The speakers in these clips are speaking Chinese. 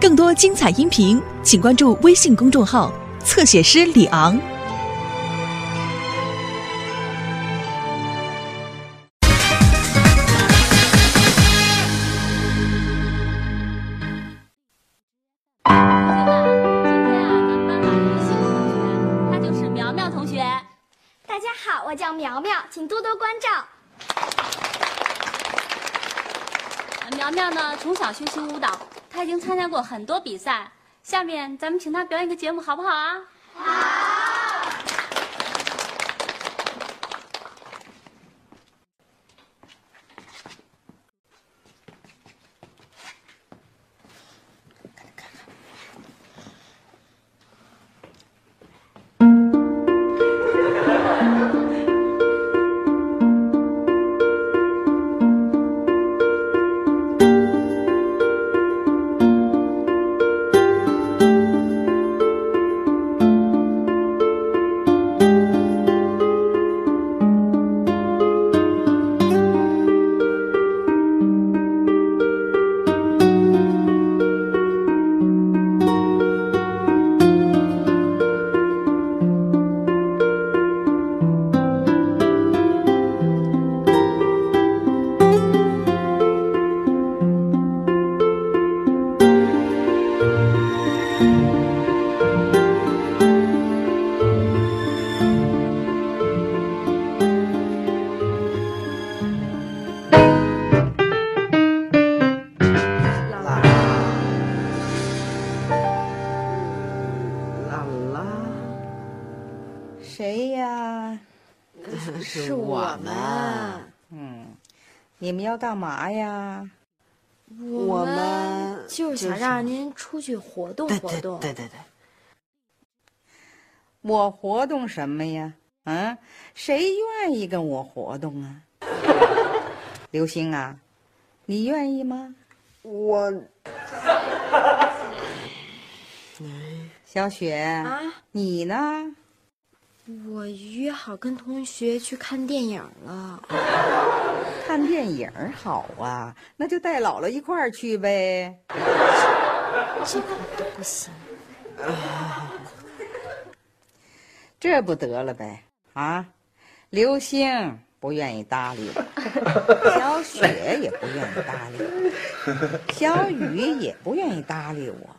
更多精彩音频，请关注微信公众号“侧写师李昂”。同学们，今天啊，咱们班上有个新同学，他就是苗苗同学。大家好，我叫苗苗，请多多关照。呃苗苗呢，从小学习舞蹈，他已经参加过很多比赛。下面咱们请他表演个节目，好不好啊？好们要干嘛呀？我们就是想让您出去活动对对活动。对对对，我活动什么呀？嗯，谁愿意跟我活动啊？刘星啊，你愿意吗？我 小雪，啊，你呢？我约好跟同学去看电影了。看电影好啊，那就带姥姥一块儿去呗。这可不行。这不得了呗？啊，刘星不愿意搭理我，小雪也不愿意搭理我，小雨也不愿意搭理我，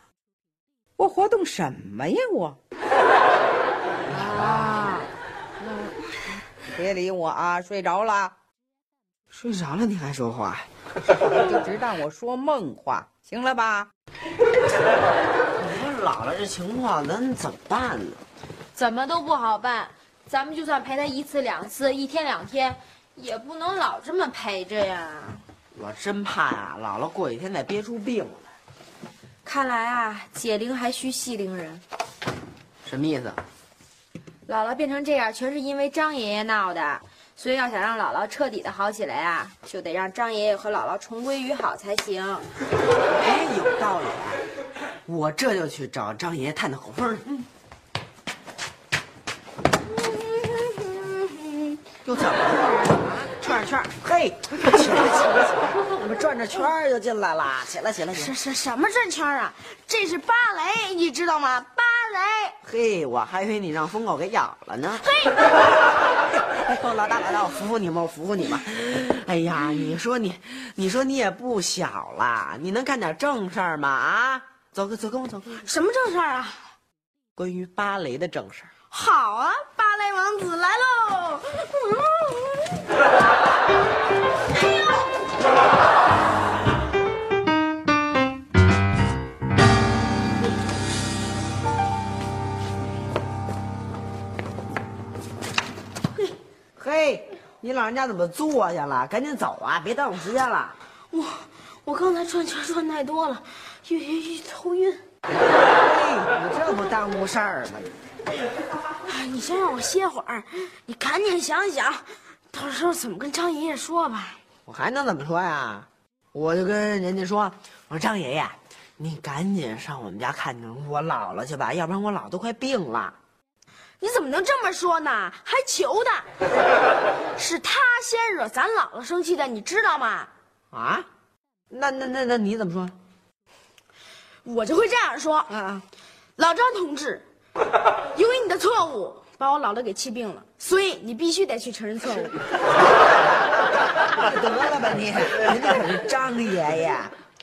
我活动什么呀我？啊，别理我啊！睡着了，睡着了，你还说话？就直当我说梦话，行了吧？你说姥姥这情况，咱怎么办呢？怎么都不好办。咱们就算陪她一次两次，一天两天，也不能老这么陪着呀。我真怕呀、姥姥过几天再憋出病来。看来啊，解铃还需系铃人。什么意思？姥姥变成这样，全是因为张爷爷闹的。所以要想让姥姥彻底的好起来啊，就得让张爷爷和姥姥重归于好才行。哎，有道理。我这就去找张爷爷探探口风去。又怎么了？转圈儿，嘿，起来起来起来！怎么转着圈儿就进来了？起来起来起来！什什什么转圈啊？这是芭蕾，你知道吗？芭蕾。嘿，我还以为你让疯狗给咬了呢。嘿，哎呦，老大老大，我扶扶你吧，我扶扶你吧。哎呀，你说你，你说你也不小了，你能干点正事儿吗？啊，走跟走跟我走跟我走。什么正事儿啊？关于芭蕾的正事儿。好啊，芭蕾王子来喽！嘿，你老人家怎么坐下了？赶紧走啊，别耽误时间了。我我刚才转圈转太多了，晕晕晕头晕。嘿，你这不耽误事儿吗？哎你先让我歇会儿，你赶紧想想，到时候怎么跟张爷爷说吧。我还能怎么说呀？我就跟人家说，我说张爷爷，你赶紧上我们家看看我姥姥去吧，要不然我姥姥都快病了。你怎么能这么说呢？还求他？是他先惹咱姥姥生气的，你知道吗？啊？那那那那你怎么说？我就会这样说：啊，老张同志，因为你的错误把我姥姥给气病了，所以你必须得去承认错误。得了吧你，人家可是张爷爷，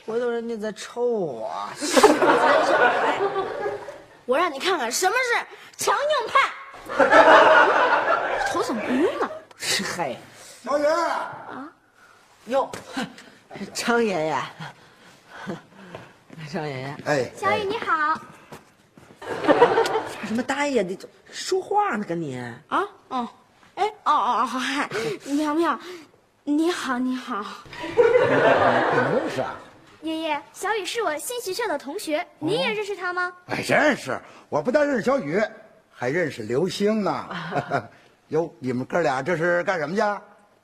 回头人家再抽我。我让你看看什么是强硬派。头怎么不晕了？是嘿，小雨，哟，张爷爷，张爷爷，哎，小雨你好，发什么呆呀？你这说话呢，跟你。啊，哦，哎，哦哦哦，嗨，苗苗，你好，你好。不认识啊？爷爷，小雨是我新学校的同学，您也认识他吗？哎，认识。我不但认识小雨，还认识刘星呢。哟，你们哥俩这是干什么去？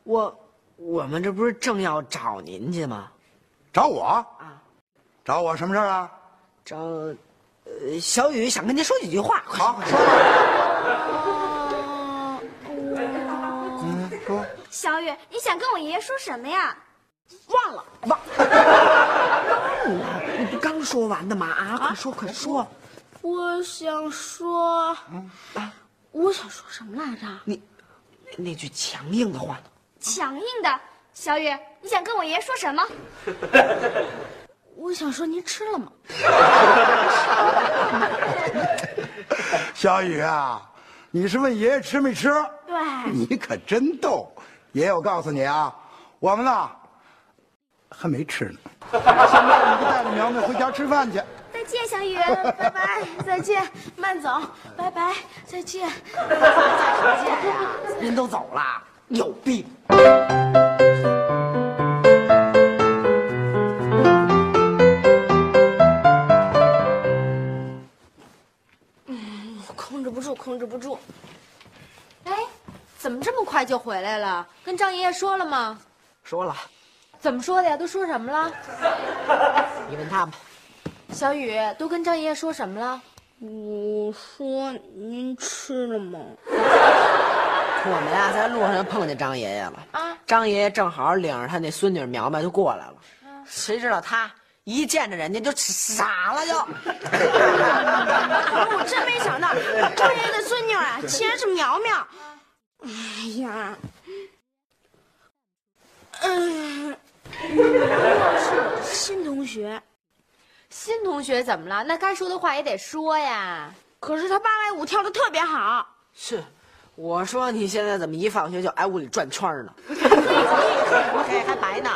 我我们这不是正要找您去吗？找我？啊？找我什么事儿啊？找，呃，小雨想跟您说几句话。好，说吧。嗯，说。小雨，你想跟我爷爷说什么呀？忘了，忘忘 了，你不刚说完的吗？啊，快说快说。我想说，啊，我想说什么来着？你那句强硬的话呢？强硬的，小雨，你想跟我爷爷说什么？我想说您吃了吗？小雨啊，你是问爷爷吃没吃？对，你可真逗。爷爷，我告诉你啊，我们呢还没吃呢。现在你就带着苗苗回家吃饭去。再见，小雨。拜拜，再见，慢走，拜拜，再见，再见呀！您都走了，有病。控制不住，控制不住。哎，怎么这么快就回来了？跟张爷爷说了吗？说了，怎么说的呀？都说什么了？你问他吧。小雨都跟张爷爷说什么了？我说您吃了吗？我们呀，在路上就碰见张爷爷了。啊，张爷爷正好领着他那孙女苗苗就过来了。谁知道他一见着人家就傻了，就。我 真没想到，张爷爷的孙女啊，竟然是苗苗。哎呀，嗯，苗苗是我的新同学，新同学怎么了？那该说的话也得说呀。可是他芭蕾舞跳的特别好。是，我说你现在怎么一放学就挨屋里转圈呢？嘿，还白呢。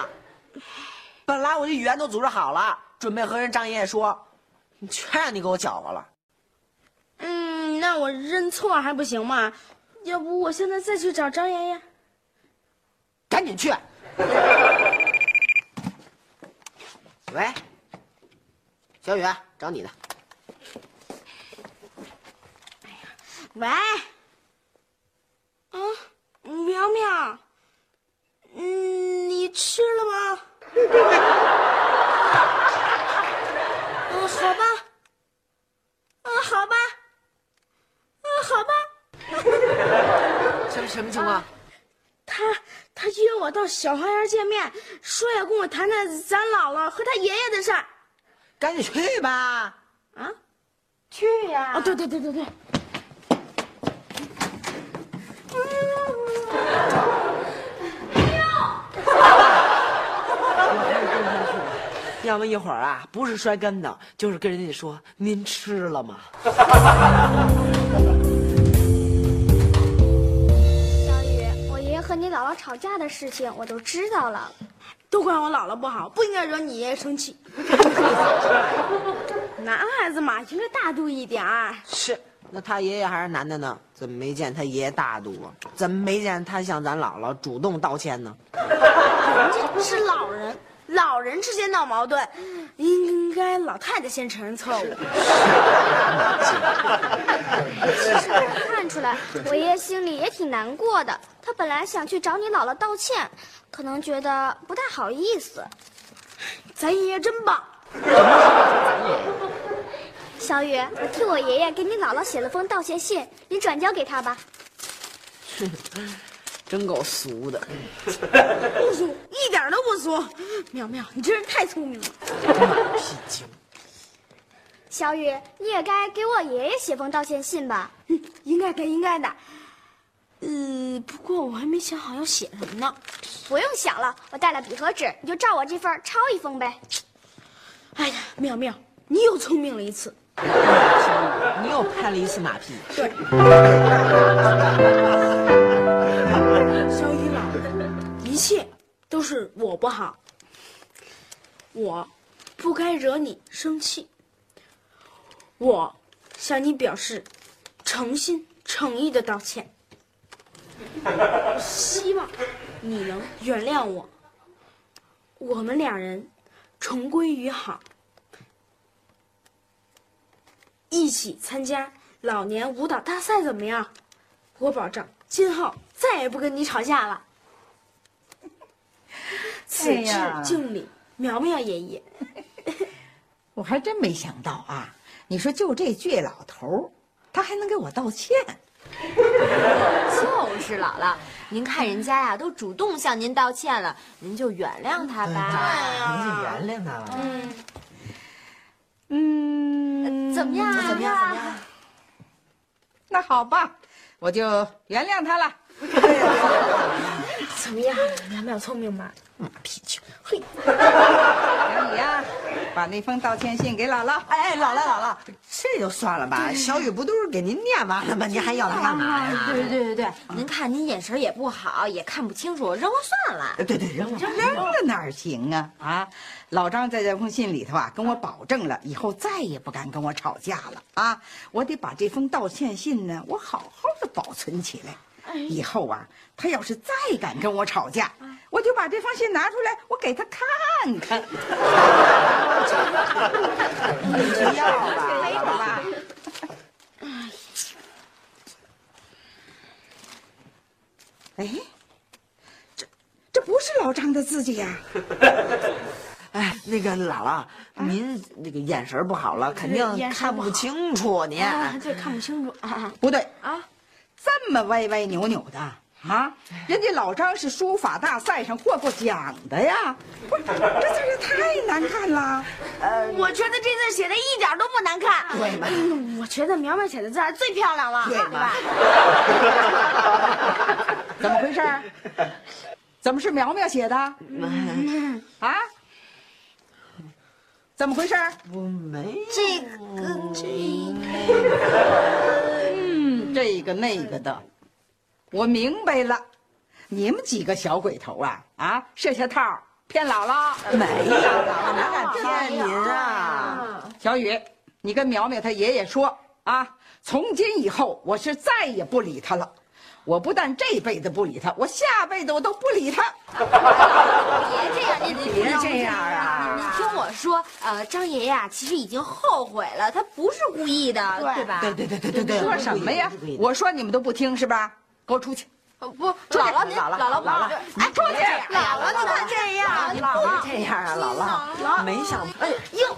本来我这语言都组织好了，准备和人张爷爷说，你全让你给我搅和了。嗯，那我认错还不行吗？要不我现在再去找张爷爷？赶紧去。喂，小雨，找你呢。喂，啊，苗苗，嗯，你吃了吗？嗯，好吧，嗯，好吧，嗯，好吧。什么什么情况？约我到小花园见面，说要跟我谈谈咱姥姥和他爷爷的事儿。赶紧去吧。啊？去呀！哦，对对对对对。要么一会儿啊，不是摔跟头，就是跟人家说您吃了吗？姥姥吵架的事情我都知道了。都怪我姥姥不好，不应该惹你爷爷生气。男孩子嘛，应该大度一点儿。是，那他爷爷还是男的呢，怎么没见他爷爷大度啊？怎么没见他向咱姥姥主动道歉呢？人家是老人，老人之间闹矛盾，应该老太太先承认错误。其实我看出来，我爷爷心里也挺难过的。他本来想去找你姥姥道歉，可能觉得不太好意思。咱爷爷真棒。小雨，我替我爷爷给你姥姥写了封道歉信，你转交给他吧。真够俗的。不俗，一点都不俗。苗苗，你真是太聪明了。屁精！小雨，你也该给我爷爷写封道歉信吧？嗯，应该该，应该的。呃，不过我还没想好要写什么呢。不用想了，我带了笔和纸，你就照我这份抄一封呗。哎呀，妙妙，你又聪明了一次。小雨，你又拍了一次马屁。对。都是我不好，我不该惹你生气。我向你表示诚心诚意的道歉。希望你能原谅我，我们两人重归于好，一起参加老年舞蹈大赛，怎么样？我保证今后再也不跟你吵架了。此致敬礼，苗苗爷爷。我还真没想到啊！你说就这倔老头他还能给我道歉。就是姥姥，您看人家呀都主动向您道歉了，您就原谅他吧。您就原谅他吧。嗯嗯，怎么样？怎么样？怎么样？那好吧，我就原谅他了。怎么样，苗苗聪明吧？马屁精。嘿，小雨呀，把那封道歉信给姥姥。哎哎，姥姥姥姥，这就算了吧。小雨不都是给您念完了吗？您还要他干嘛呀？对对对对，您看您眼神也不好，也看不清楚，扔了算了。对对，扔了。扔了哪行啊？啊，老张在这封信里头啊，跟我保证了，以后再也不敢跟我吵架了啊！我得把这封道歉信呢，我好好的保存起来。以后啊，他要是再敢跟我吵架，我就把这封信拿出来，我给他看看。不要吧，没有吧？哎，这这不是老张的字迹呀！哎，那个姥姥，您那个眼神不好了，肯定看不清楚您。这看不清楚啊！不对啊，这么歪歪扭扭的啊！人家老张是书法大赛上获过奖的呀！不是，这字也太难看了。呃，我觉得这字写的一点都不难看。对吗？我觉得苗苗写的字最漂亮了，对吧？怎么回事？怎么是苗苗写的？啊？怎么回事？我没这个这嗯，这个那个的，我明白了。你们几个小鬼头啊啊，设下套骗姥姥？没有，姥姥哪敢骗您啊？小雨，你跟苗苗他爷爷说啊，从今以后我是再也不理他了。我不但这辈子不理他，我下辈子我都不理他。别这样，你别这样啊！您听我说，呃，张爷爷啊，其实已经后悔了，他不是故意的，对吧？对对对对对对。说什么呀？我说你们都不听是吧？给我出去！呃不，姥姥您，姥姥姥姥，哎，出去！姥姥你看这样，你别这样啊，姥姥，没想，哎呦，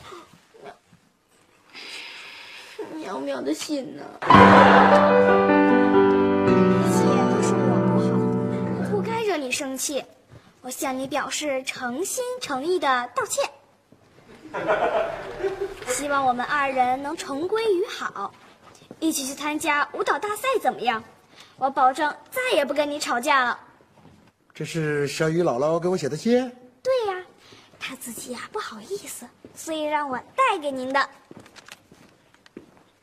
苗苗的心呢？一切都是我不好，我不该惹你生气，我向你表示诚心诚意的道歉。希望我们二人能重归于好，一起去参加舞蹈大赛，怎么样？我保证再也不跟你吵架了。这是小雨姥姥给我写的信。对呀，她自己呀不好意思，所以让我带给您的。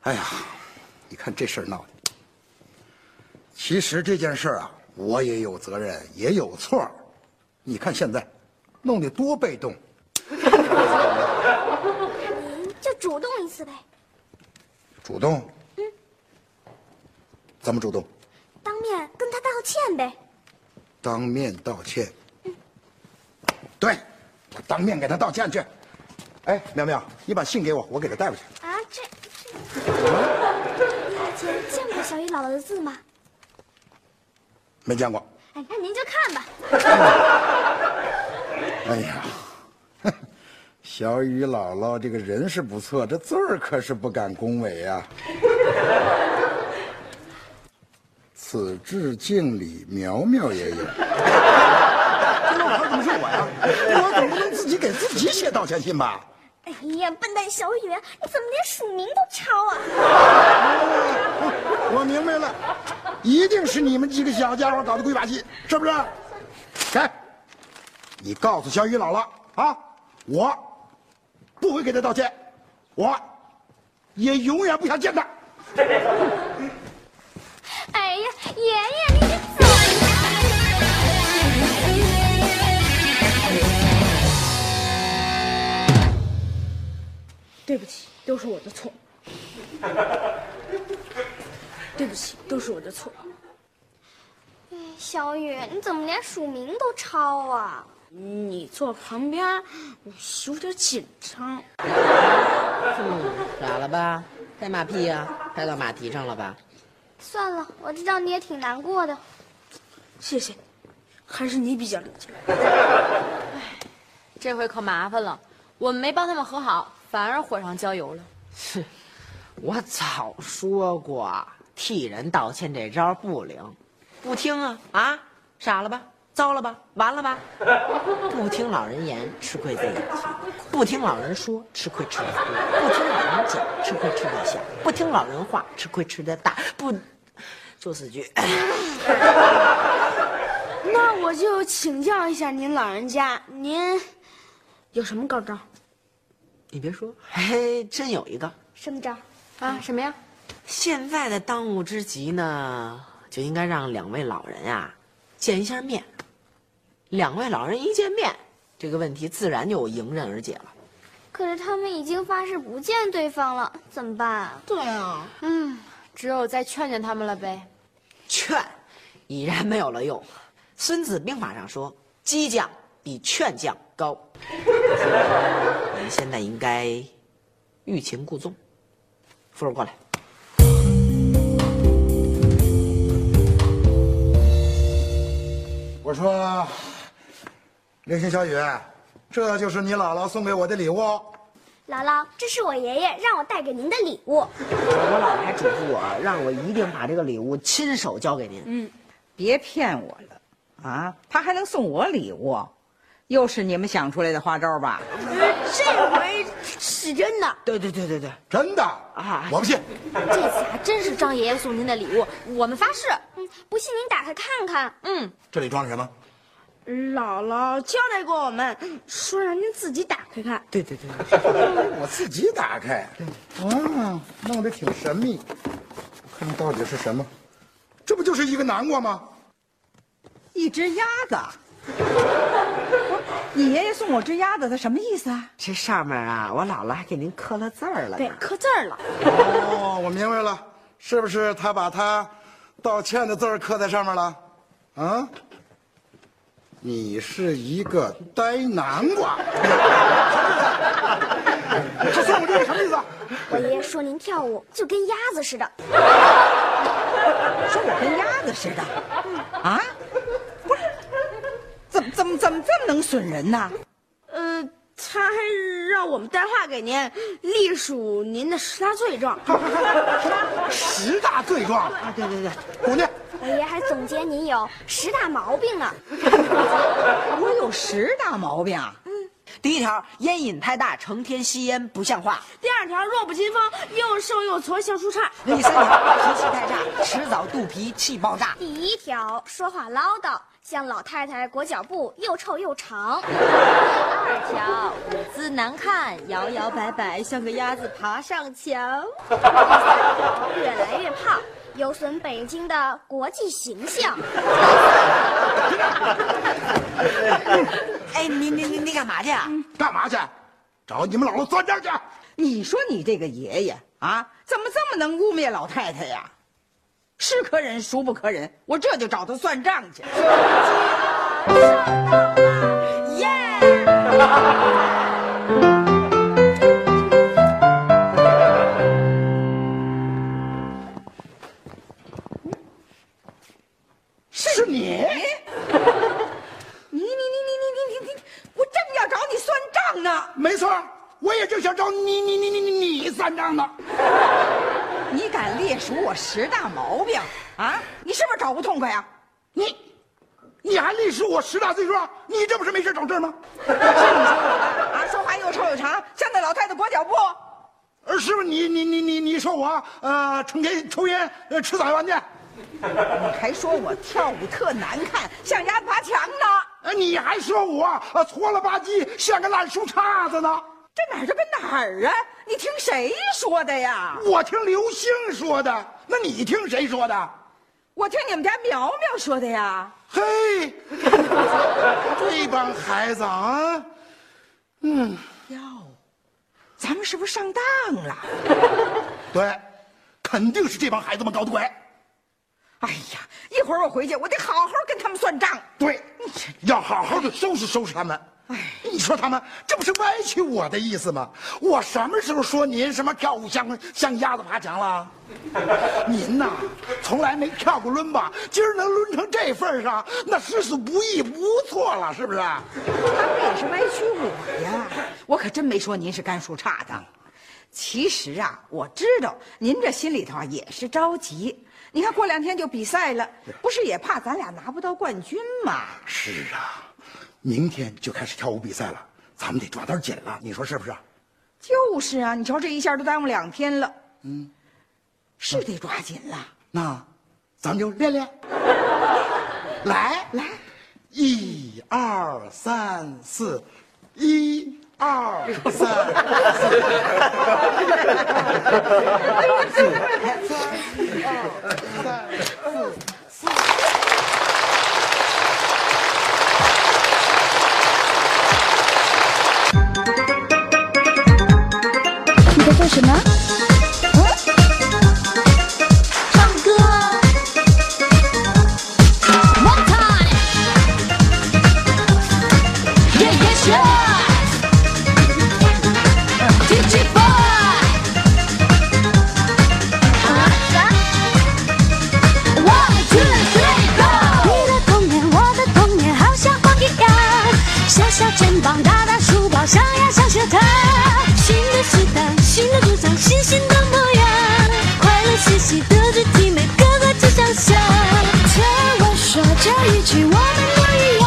哎呀，你看这事儿闹的。其实这件事儿啊，我也有责任，也有错。你看现在，弄得多被动。主动一次呗，主动？嗯。怎么主动？当面跟他道歉呗。当面道歉。对，我当面给他道歉去。哎，苗苗，你把信给我，我给他带过去。啊，这这，你以前见过小雨姥姥的字吗？没见过。哎，那您就看吧。哎呀，小雨姥姥这个人是不错，这字儿可是不敢恭维啊、此致敬礼，苗苗爷爷。这老头怎么是我呀？我总不能自己给自己写道歉信吧？哎呀，笨蛋小雨，你怎么连署名都抄啊？我明白了，一定是你们几个小家伙搞的鬼把戏，是不是？给，你告诉小雨姥姥啊，我不会给他道歉，我也永远不想见他。哎呀，爷爷，你得走对不起，都是我的错。对不起，都是我的错。哎小雨，你怎么连署名都抄啊？你坐旁边，我有点紧张。傻了吧？拍马屁呀、拍到马蹄上了吧？算了，我知道你也挺难过的。谢谢，还是你比较理解。哎这回可麻烦了，我们没帮他们和好，反而火上浇油了。哼 我早说过，替人道歉这招不灵，不听啊啊！傻了吧？糟了吧？完了吧？不听老人言，吃亏在眼前；不听老人说，吃亏吃得多；不听老人讲，吃亏吃的小；不听老人话，吃亏吃的大。不，就四句。那我就请教一下您老人家，您有什么高招？你别说，还真有一个。什么招？啊，什么呀？现在的当务之急呢，就应该让两位老人呀、见一下面。两位老人一见面，这个问题自然就迎刃而解了。可是他们已经发誓不见对方了，怎么办啊？对啊，嗯，只有再劝劝他们了呗。劝，已然没有了用。《孙子兵法》上说：“激将比劝将高。”你们现在应该欲擒故纵。夫人过来。我说，流星小雨，这就是你姥姥送给我的礼物。姥姥，这是我爷爷让我带给您的礼物。我姥姥还嘱咐我，让我一定把这个礼物亲手交给您。嗯，别骗我了，啊，他还能送我礼物，又是你们想出来的花招吧？这回是真的。对对对对对，真的啊我不信。这次还真是张爷爷送您的礼物，我们发誓。嗯，不信您打开看看。嗯，这里装的什么？姥姥交代过我们，说让您自己打开看。对对对，我自己打开。啊，弄得挺神秘。看到底是什么？这不就是一个南瓜吗？一只鸭子。你爷爷送我只鸭子，他什么意思啊？这上面啊，我姥姥还给您刻了字儿了。对，刻字儿了。哦，我明白了，是不是他把他道歉的字儿刻在上面了？啊？你是一个呆南瓜。他说我这是什么意思啊？我爷爷说您跳舞就跟鸭子似的。说我跟鸭子似的，啊？不是，怎么怎么怎么这么能损人呢？呃，他还让我们带话给您，隶属您的十大罪状。十大罪状。啊，对对对，姑娘，我爷爷还总结您有十大毛病呢。我有十大毛病啊！第一条，烟瘾太大，成天吸烟不像话；第二条，弱不禁风，又瘦又矬，像树杈。第三条，脾气太差，迟早肚皮气爆炸；第一条，说话唠叨，像老太太裹脚布，又臭又长。第二条，舞姿难看，摇摇摆摆，像个鸭子爬上墙。第三条，越来越胖，有损北京的国际形象。哎，你你你你干嘛去啊？干嘛去？找你们姥姥算账去。你说你这个爷爷啊，怎么这么能污蔑老太太呀？是可忍，孰不可忍？我这就找他算账去。是 找你你你你你你算账呢。你敢列数我十大毛病啊？你是不是找不痛快呀、你，你还历史我十大罪状，你这不是没事找事吗？是你说我的啊？说话又臭又长，像那老太太裹脚布。呃，是不是你你你你你说我呃成天抽烟呃吃早饭去？你还说我跳舞特难看，像鸭子爬墙呢？呃，你还说我呃搓了吧唧像个烂树杈子呢？这哪儿就跟哪儿啊？你听谁说的呀？我听刘星说的，那你听谁说的？我听你们家苗苗说的呀。嘿，这帮孩子啊，嗯，哟，咱们是不是上当了？对，肯定是这帮孩子们搞的鬼。哎呀，一会儿我回去，我得好好跟他们算账。对，要好好的收拾收拾他们。哎，你说他们这不是歪曲我的意思吗？我什么时候说您什么跳舞像像鸭子爬墙了？您呐，从来没跳过伦吧？今儿能抡成这份上，那实属不易，不错了，是不是？他们也是歪曲我呀，我可真没说您是干树杈的。其实啊，我知道您这心里头也是着急。你看过两天就比赛了，不是也怕咱俩拿不到冠军吗？是啊。明天就开始跳舞比赛了，咱们得抓点紧了，你说是不是？就是啊，你瞧这一下都耽误两天了，嗯，是得抓紧了。那，咱们就练练。来。来，一二三四，一二三四，くない一起，我们都一样，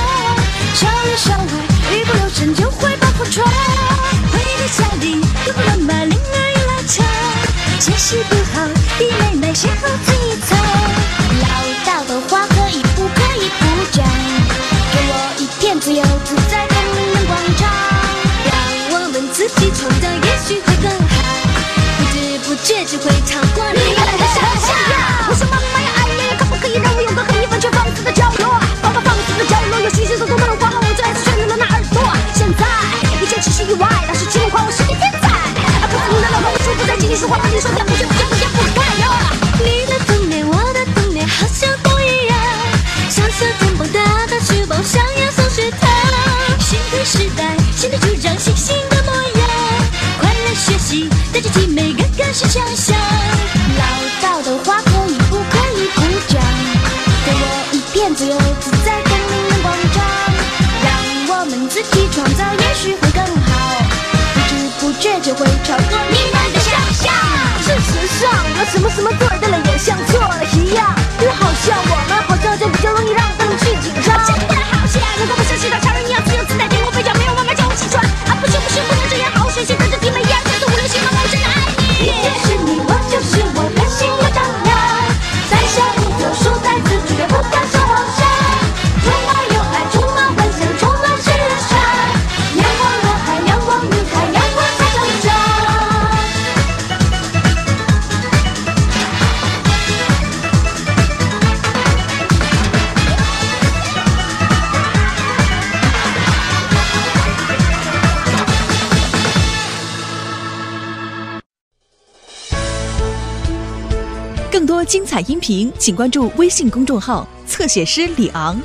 相里相外，一不留神就会把风闯。回忆的夏利，又不能把铃儿一拉长，学习不好，弟妹妹先后退一退。唠叨的话可以不可以不讲？给我一片自由自在的人广场，让我们自己创的也许会更好，不知不觉就会。什么什么？音频，请关注微信公众号“侧写师李昂”。